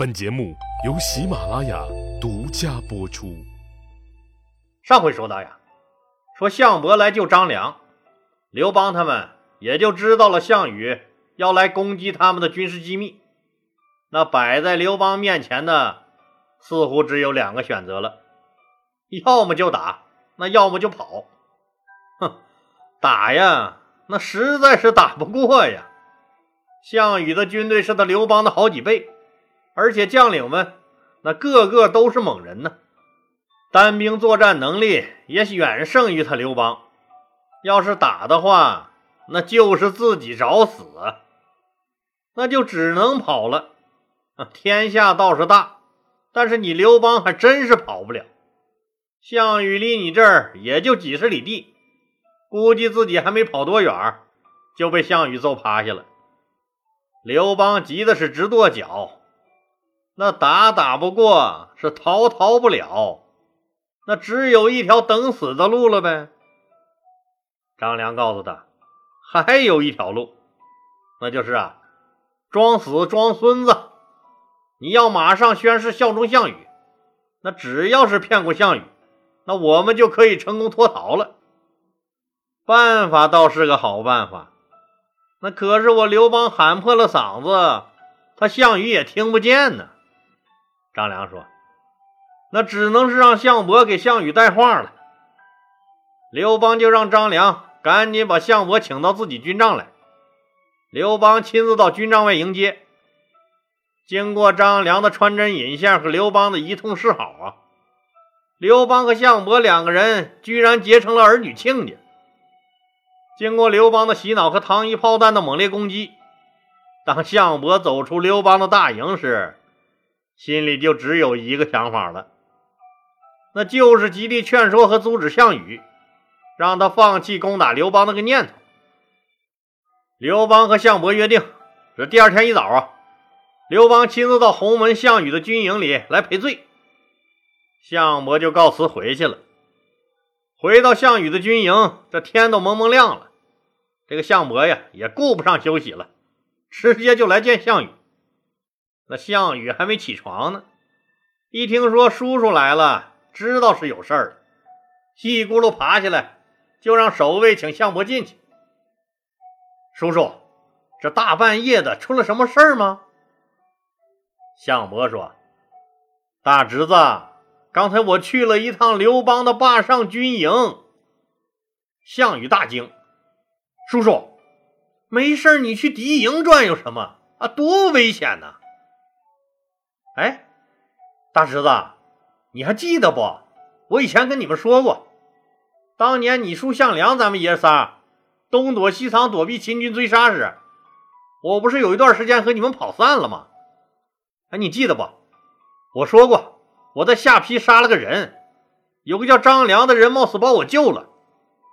本节目由喜马拉雅独家播出。上回说到呀，说项伯来救张良，刘邦他们也就知道了项羽要来攻击他们的军事机密。那摆在刘邦面前的，似乎只有两个选择了：要么就打，那要么就跑。哼，打呀，那实在是打不过呀。项羽的军队是他刘邦的好几倍。而且将领们那个个都是猛人呢，单兵作战能力也远胜于他刘邦。要是打的话，那就是自己找死，那就只能跑了。天下倒是大，但是你刘邦还真是跑不了。项羽离你这儿也就几十里地，估计自己还没跑多远，就被项羽揍趴下了。刘邦急的是直跺脚。那打打不过，是逃逃不了，那只有一条等死的路了呗。张良告诉他，还有一条路，那就是啊，装死装孙子。你要马上宣誓效忠项羽，那只要是骗过项羽，那我们就可以成功脱逃了。办法倒是个好办法，那可是我刘邦喊破了嗓子，他项羽也听不见呢。张良说：“那只能是让项伯给项羽带话了。”刘邦就让张良赶紧把项伯请到自己军帐来。刘邦亲自到军帐外迎接。经过张良的穿针引线和刘邦的一通示好啊，刘邦和项伯两个人居然结成了儿女亲家。经过刘邦的洗脑和糖衣炮弹的猛烈攻击，当项伯走出刘邦的大营时，心里就只有一个想法了，那就是极力劝说和阻止项羽，让他放弃攻打刘邦那个念头。刘邦和项伯约定，这第二天一早啊，刘邦亲自到鸿门项羽的军营里来赔罪，项伯就告辞回去了。回到项羽的军营，这天都蒙蒙亮了，这个项伯呀也顾不上休息了，直接就来见项羽。那项羽还没起床呢，一听说叔叔来了，知道是有事儿了，一咕噜爬起来，就让守卫请项伯进去。叔叔，这大半夜的出了什么事儿吗？项伯说：“大侄子，刚才我去了一趟刘邦的霸上军营。”项羽大惊：“叔叔，没事你去敌营转悠什么啊？多危险呐！”哎，大侄子，你还记得不？我以前跟你们说过，当年你叔项梁咱们爷仨东躲西藏躲避秦军追杀时，我不是有一段时间和你们跑散了吗？哎，你记得不？我说过我在下邳杀了个人，有个叫张良的人冒死把我救了。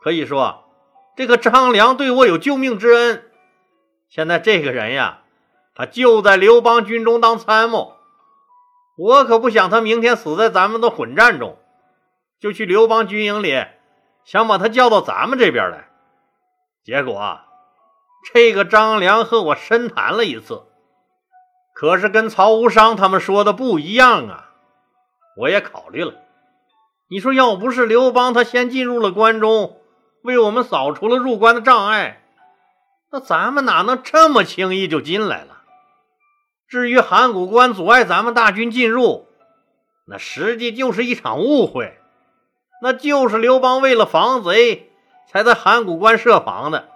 可以说，这个张良对我有救命之恩。现在这个人呀，他就在刘邦军中当参谋。我可不想他明天死在咱们的混战中，就去刘邦军营里，想把他叫到咱们这边来。结果，这个张良和我深谈了一次，可是跟曹无伤他们说的不一样啊。我也考虑了，你说要不是刘邦他先进入了关中，为我们扫除了入关的障碍，那咱们哪能这么轻易就进来了？至于函谷关阻碍咱们大军进入，那实际就是一场误会，那就是刘邦为了防贼才在函谷关设防的，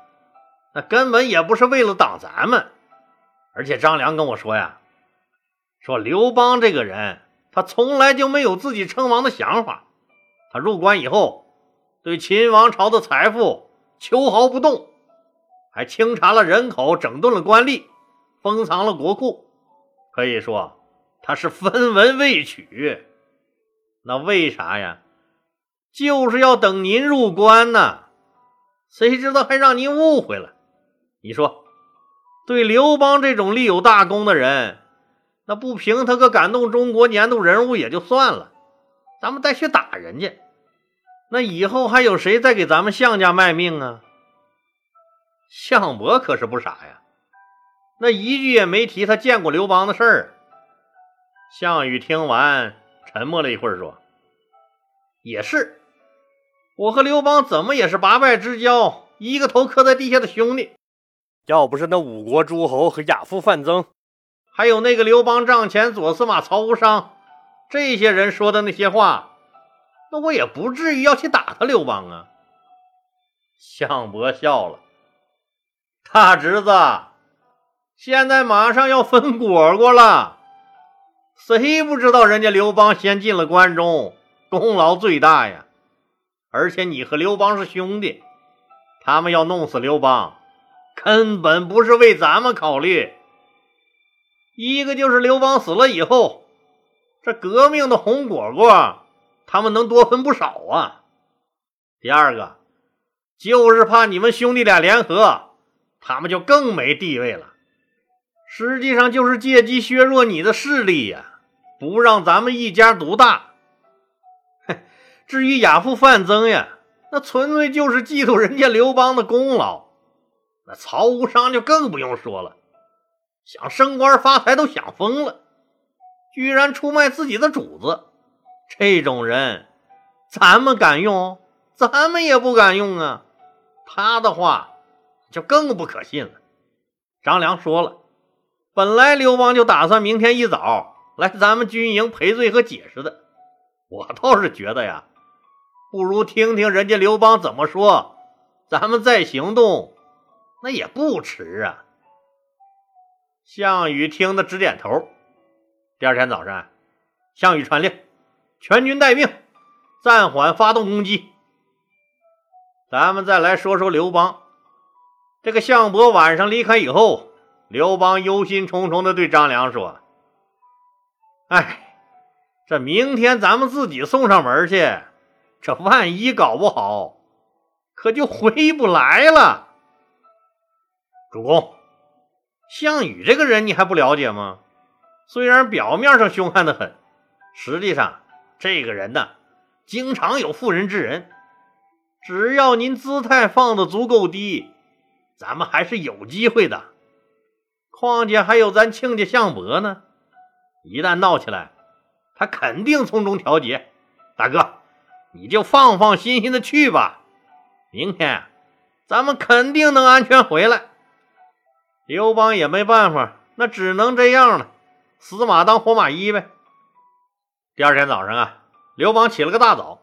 那根本也不是为了挡咱们。而且张良跟我说呀，说刘邦这个人，他从来就没有自己称王的想法。他入关以后，对秦王朝的财富秋毫不动，还清查了人口，整顿了官吏，封藏了国库。可以说，他是分文未取。那为啥呀？就是要等您入关呢。谁知道还让您误会了？你说，对刘邦这种立有大功的人，那不评他个感动中国年度人物也就算了，咱们再去打人家，那以后还有谁再给咱们项家卖命啊？项伯可是不傻呀。那一句也没提他见过刘邦的事儿。项羽听完，沉默了一会儿，说：“也是，我和刘邦怎么也是八拜之交，一个头磕在地下的兄弟。要不是那五国诸侯和亚父范增，还有那个刘邦帐前左司马曹无伤，这些人说的那些话，那我也不至于要去打他刘邦啊。”项伯笑了：“大侄子，现在马上要分果果了。”谁不知道人家刘邦先进了关中，功劳最大呀？而且你和刘邦是兄弟，他们要弄死刘邦，根本不是为咱们考虑。一个就是刘邦死了以后，这革命的红果果，他们能多分不少啊。第二个，就是怕你们兄弟俩联合，他们就更没地位了。实际上就是借机削弱你的势力呀。不让咱们一家独大。至于亚父范增呀，那纯粹就是嫉妒人家刘邦的功劳。那曹无伤就更不用说了，想升官发财都想疯了，居然出卖自己的主子。这种人，咱们敢用？咱们也不敢用啊。他的话就更不可信了。张良说了，本来刘邦就打算明天一早。来咱们军营赔罪和解释的，我倒是觉得呀，不如听听人家刘邦怎么说，咱们再行动，那也不迟啊。项羽听得直点头。第二天早上，项羽传令，全军待命，暂缓发动攻击。咱们再来说说刘邦。这个项伯晚上离开以后，刘邦忧心忡忡地对张良说。哎，这明天咱们自己送上门去，这万一搞不好，可就回不来了。主公，项羽这个人你还不了解吗？虽然表面上凶悍的很，实际上这个人呢，经常有妇人之仁。只要您姿态放的足够低，咱们还是有机会的。况且还有咱亲家项伯呢。一旦闹起来，他肯定从中调节。大哥，你就放放心心的去吧。明天咱们肯定能安全回来。刘邦也没办法，那只能这样了，死马当活马医呗。第二天早上啊，刘邦起了个大早，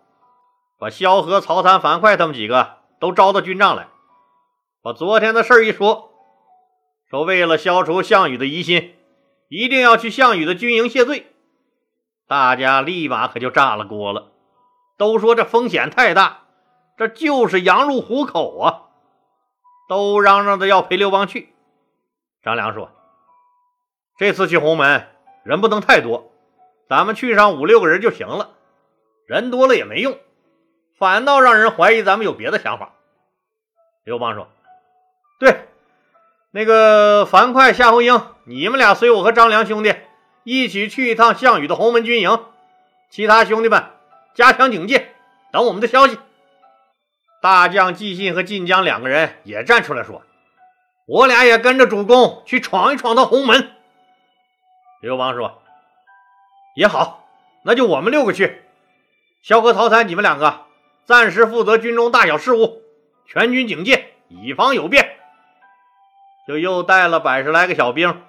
把萧何、曹参、樊哙他们几个都招到军帐来，把昨天的事一说，说为了消除项羽的疑心。一定要去项羽的军营谢罪，大家立马可就炸了锅了，都说这风险太大，这就是羊入虎口啊，都嚷嚷着要陪刘邦去。张良说：“这次去鸿门人不能太多，咱们去上五六个人就行了，人多了也没用，反倒让人怀疑咱们有别的想法。”刘邦说：“对。”那个樊哙、夏侯婴，你们俩随我和张良兄弟一起去一趟项羽的鸿门军营。其他兄弟们加强警戒，等我们的消息。大将纪信和晋江两个人也站出来说：“我俩也跟着主公去闯一闯到鸿门。”刘邦说：“也好，那就我们六个去。萧何、曹参，你们两个暂时负责军中大小事务，全军警戒，以防有变。”就又带了百十来个小兵，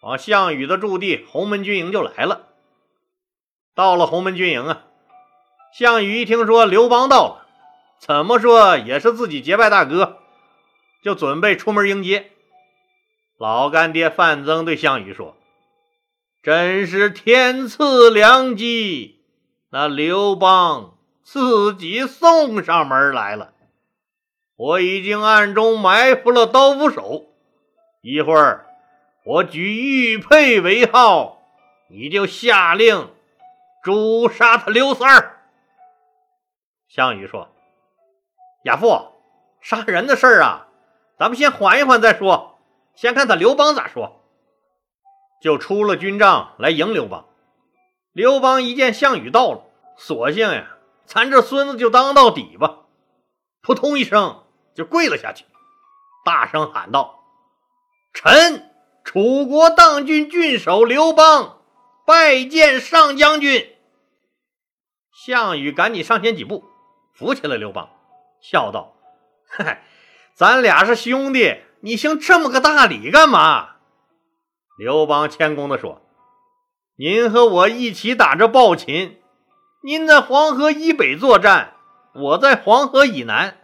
往项羽的驻地鸿门军营就来了。到了鸿门军营啊，项羽一听说刘邦到了，怎么说也是自己结拜大哥，就准备出门迎接。老干爹范增对项羽说：“真是天赐良机，那刘邦自己送上门来了。我已经暗中埋伏了刀斧手。”一会儿，我举玉佩为号，你就下令诛杀他刘三儿。项羽说：“亚父，杀人的事儿啊，咱们先缓一缓再说，先看他刘邦咋说。”就出了军帐来迎刘邦。刘邦一见项羽到了，索性呀，咱这孙子就当到底吧，扑通一声就跪了下去，大声喊道。臣楚国当郡郡守刘邦，拜见上将军。项羽赶紧上前几步，扶起了刘邦，笑道：“嗨，咱俩是兄弟，你行这么个大礼干嘛？”刘邦谦恭地说：“您和我一起打着暴秦，您在黄河以北作战，我在黄河以南，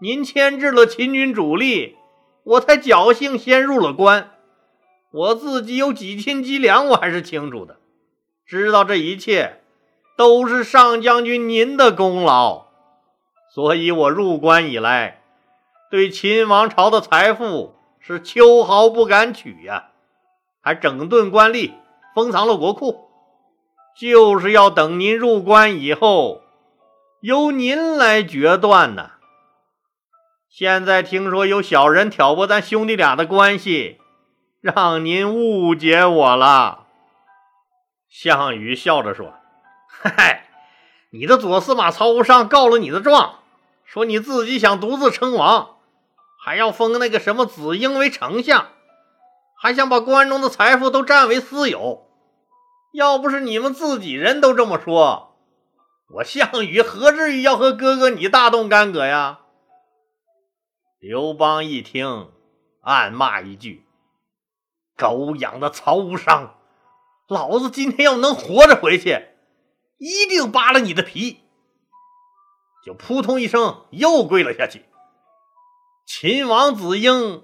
您牵制了秦军主力，我才侥幸先入了关。我自己有几斤几两，我还是清楚的，知道这一切。”都是上将军您的功劳，所以我入关以来，对秦王朝的财富是秋毫不敢取呀，还整顿官吏，封藏了国库，就是要等您入关以后，由您来决断呢。现在听说有小人挑拨咱兄弟俩的关系，让您误解我了。项羽笑着说。嗨，你的左司马曹无伤告了你的状，说你自己想独自称王，还要封那个什么子婴为丞相，还想把关中的财富都占为私有。要不是你们自己人都这么说，我项羽何至于要和哥哥你大动干戈呀？刘邦一听，暗骂一句：“狗养的曹无伤，老子今天要能活着回去！”一定扒了你的皮！就扑通一声又跪了下去。秦王子婴，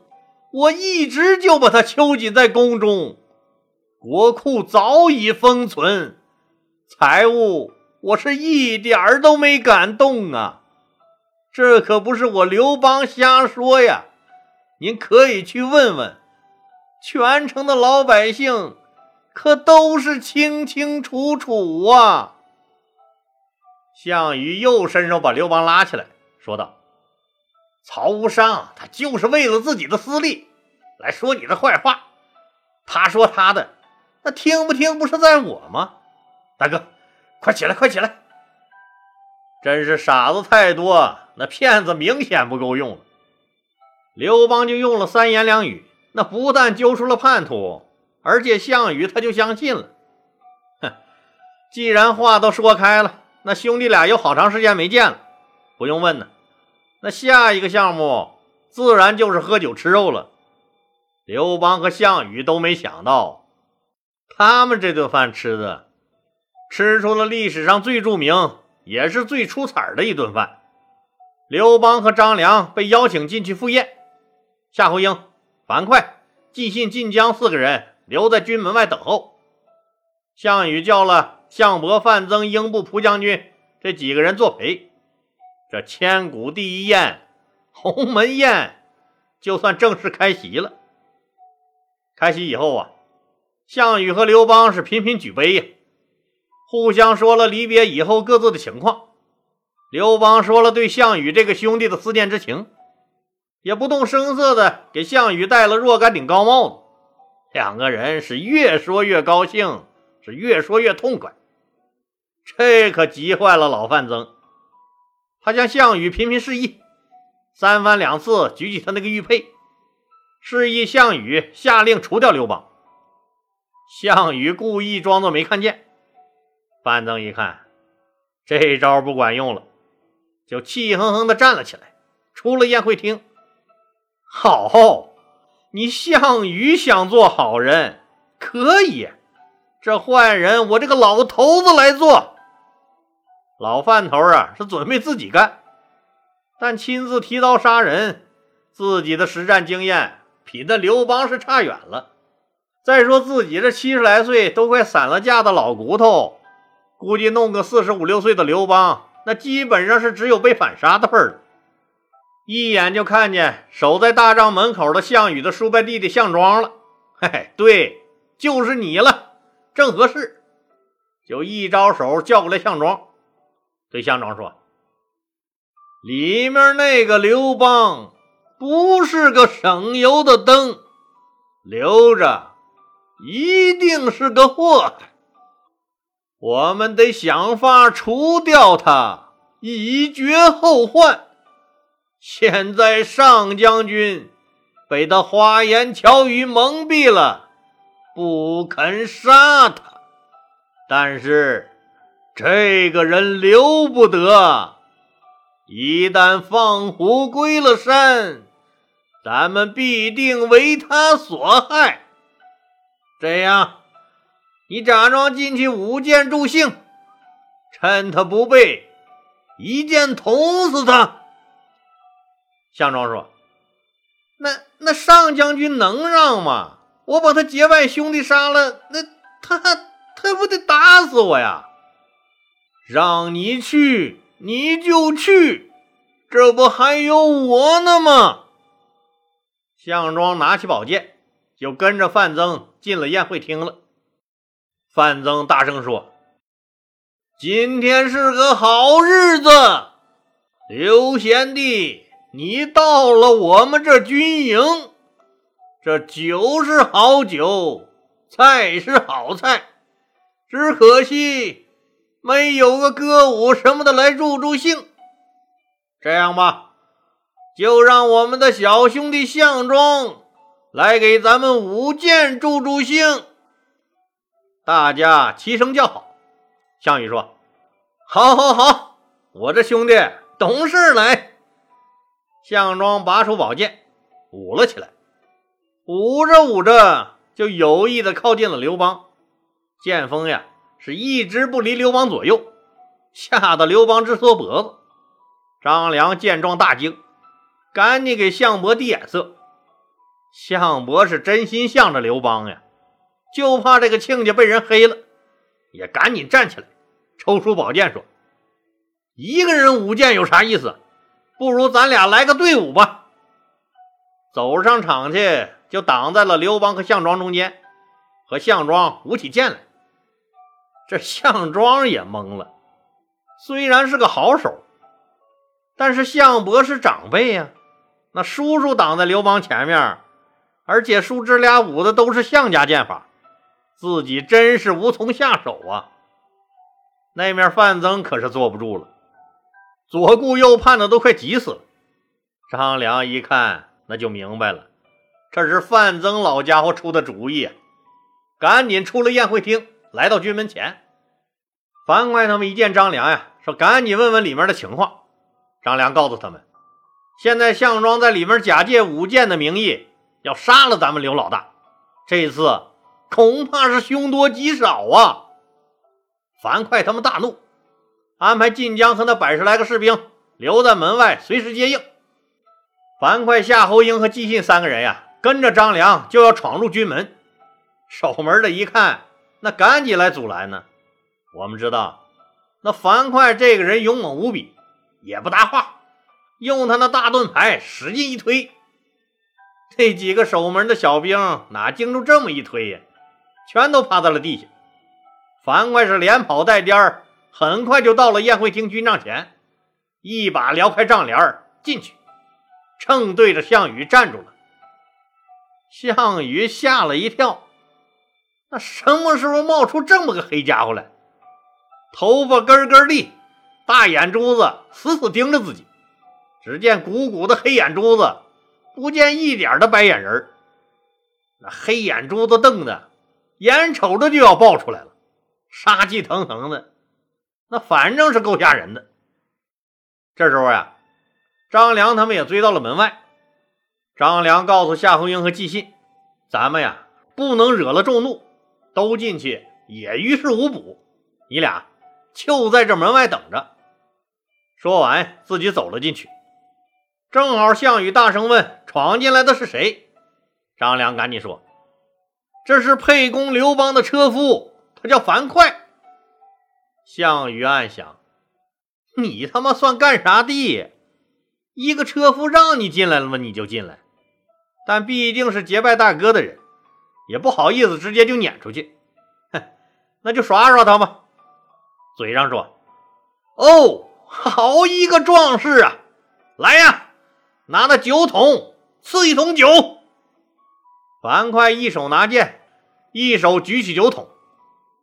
我一直就把他囚禁在宫中，国库早已封存，财物我是一点儿都没敢动啊！这可不是我刘邦瞎说呀，您可以去问问，全城的老百姓可都是清清楚楚啊！项羽又伸手把刘邦拉起来，说道：“曹无伤，他就是为了自己的私利来说你的坏话。他说他的，那听不听不是在我吗？大哥，快起来，快起来！真是傻子太多，那骗子明显不够用了。刘邦就用了三言两语，那不但揪出了叛徒，而且项羽他就相信了。哼，既然话都说开了。”那兄弟俩有好长时间没见了，不用问呢。那下一个项目自然就是喝酒吃肉了。刘邦和项羽都没想到，他们这顿饭吃的，吃出了历史上最著名也是最出彩的一顿饭。刘邦和张良被邀请进去赴宴，夏侯婴、樊哙、纪信、晋江四个人留在军门外等候。项羽叫了。项伯、范增、英布、蒲将军这几个人作陪，这千古第一宴——鸿门宴，就算正式开席了。开席以后啊，项羽和刘邦是频频举杯呀，互相说了离别以后各自的情况。刘邦说了对项羽这个兄弟的思念之情，也不动声色的给项羽戴了若干顶高帽子。两个人是越说越高兴，是越说越痛快。这可急坏了老范增，他向项羽频频示意，三番两次举起他那个玉佩，示意项羽下令除掉刘邦。项羽故意装作没看见。范增一看，这招不管用了，就气哼哼地站了起来，出了宴会厅。好，你项羽想做好人，可以。这坏人，我这个老头子来做。老范头啊，是准备自己干，但亲自提刀杀人，自己的实战经验比那刘邦是差远了。再说自己这七十来岁都快散了架的老骨头，估计弄个四十五六岁的刘邦，那基本上是只有被反杀的份了。一眼就看见守在大帐门口的项羽的叔伯弟弟项庄了。嘿嘿，对，就是你了。正合适，就一招手叫过来项庄，对项庄说：“里面那个刘邦不是个省油的灯，留着一定是个祸害。我们得想法除掉他，以绝后患。现在上将军被他花言巧语蒙蔽了。”不肯杀他，但是这个人留不得，一旦放虎归了山，咱们必定为他所害。这样，你假装进去舞剑助兴，趁他不备，一剑捅死他。项庄说：“那那上将军能让吗？我把他结拜兄弟杀了，那他他不得打死我呀？让你去你就去，这不还有我呢吗？”项庄拿起宝剑，就跟着范增进了宴会厅了。范增大声说：“今天是个好日子，刘贤弟。”你到了我们这军营，这酒是好酒，菜是好菜，只可惜没有个歌舞什么的来助助兴。这样吧，就让我们的小兄弟项庄来给咱们舞剑助助兴。大家齐声叫好。项羽说：“好，好，好，我这兄弟懂事来。”项庄拔出宝剑，舞了起来。舞着舞着，就有意的靠近了刘邦。剑锋呀，是一直不离刘邦左右，吓得刘邦直缩脖子。张良见状大惊，赶紧给项伯递眼色。项伯是真心向着刘邦呀，就怕这个亲家被人黑了，也赶紧站起来，抽出宝剑说：“一个人舞剑有啥意思？”不如咱俩来个队伍吧！走上场去，就挡在了刘邦和项庄中间，和项庄舞起剑来。这项庄也懵了，虽然是个好手，但是项伯是长辈呀，那叔叔挡在刘邦前面，而且叔侄俩舞的都是项家剑法，自己真是无从下手啊。那面范增可是坐不住了。左顾右盼的都快急死了。张良一看，那就明白了，这是范增老家伙出的主意啊！赶紧出了宴会厅，来到军门前。樊哙他们一见张良呀，说：“赶紧问问里面的情况。”张良告诉他们：“现在项庄在里面假借舞剑的名义，要杀了咱们刘老大。这一次恐怕是凶多吉少啊！”樊哙他们大怒。安排晋江和那百十来个士兵留在门外，随时接应。樊哙、夏侯婴和纪信三个人呀，跟着张良就要闯入军门。守门的一看，那赶紧来阻拦呢。我们知道，那樊哙这个人勇猛无比，也不搭话，用他那大盾牌使劲一推，那几个守门的小兵哪经住这么一推呀，全都趴在了地下。樊哙是连跑带颠儿。很快就到了宴会厅军帐前，一把撩开帐帘进去，正对着项羽站住了。项羽吓了一跳，那什么时候冒出这么个黑家伙来？头发根根立，大眼珠子死死盯着自己。只见鼓鼓的黑眼珠子，不见一点的白眼仁那黑眼珠子瞪的，眼瞅着就要爆出来了，杀气腾腾的。那反正是够吓人的。这时候呀，张良他们也追到了门外。张良告诉夏侯婴和纪信：“咱们呀，不能惹了众怒，都进去也于事无补。你俩就在这门外等着。”说完，自己走了进去。正好项羽大声问：“闯进来的是谁？”张良赶紧说：“这是沛公刘邦的车夫，他叫樊哙。”项羽暗想：“你他妈算干啥的？一个车夫让你进来了吗？你就进来。但毕竟是结拜大哥的人，也不好意思直接就撵出去。哼，那就耍耍他吧。嘴上说：‘哦，好一个壮士啊！来呀，拿那酒桶赐一桶酒。’樊哙一手拿剑，一手举起酒桶，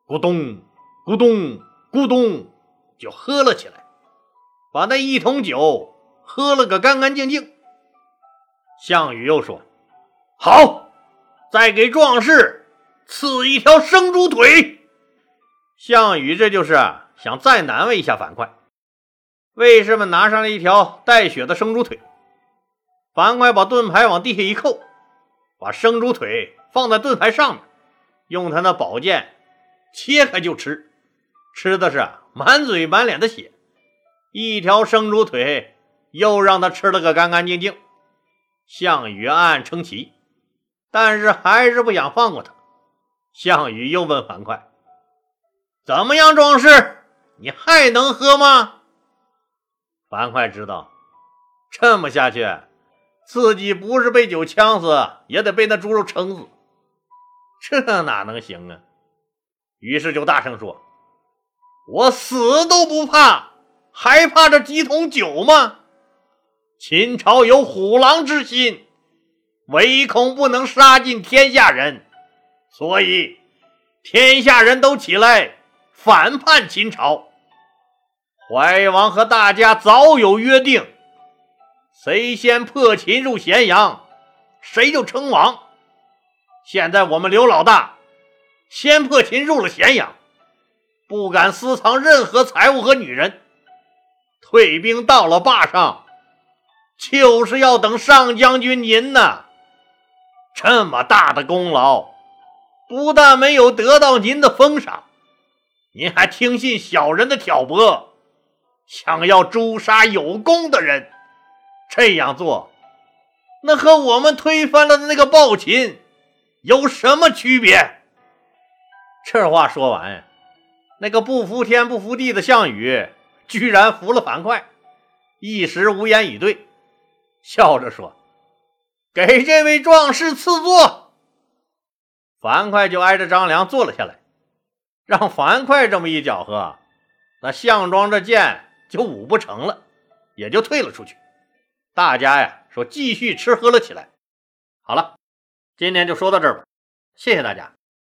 咕咚咕咚。”咕咚，就喝了起来，把那一桶酒喝了个干干净净。项羽又说：“好，再给壮士赐一条生猪腿。”项羽这就是想再难为一下樊哙。卫士们拿上了一条带血的生猪腿，樊哙把盾牌往地下一扣，把生猪腿放在盾牌上面，用他那宝剑切开就吃，吃的是满嘴满脸的血，一条生猪腿又让他吃了个干干净净。项羽暗暗称奇，但是还是不想放过他。项羽又问樊哙：“怎么样，壮士，你还能喝吗？”樊哙知道，这么下去，自己不是被酒呛死，也得被那猪肉撑死，这哪能行啊？于是就大声说：“我死都不怕，还怕这几桶酒吗？秦朝有虎狼之心，唯恐不能杀尽天下人，所以天下人都起来反叛秦朝。”怀王和大家早有约定，谁先破秦入咸阳，谁就称王。现在我们刘老大先破秦入了咸阳，不敢私藏任何财物和女人，退兵到了坝上，就是要等上将军您呢。这么大的功劳，不但没有得到您的封赏，您还听信小人的挑拨。想要诛杀有功的人，这样做，那和我们推翻了的那个暴秦有什么区别？这话说完，那个不服天不服地的项羽居然服了樊哙，一时无言以对，笑着说：“给这位壮士赐座。”樊哙就挨着张良坐了下来，让樊哙这么一搅和，那项庄这剑。就舞不成了，也就退了出去。大家呀，说继续吃喝了起来。好了，今天就说到这儿吧，谢谢大家。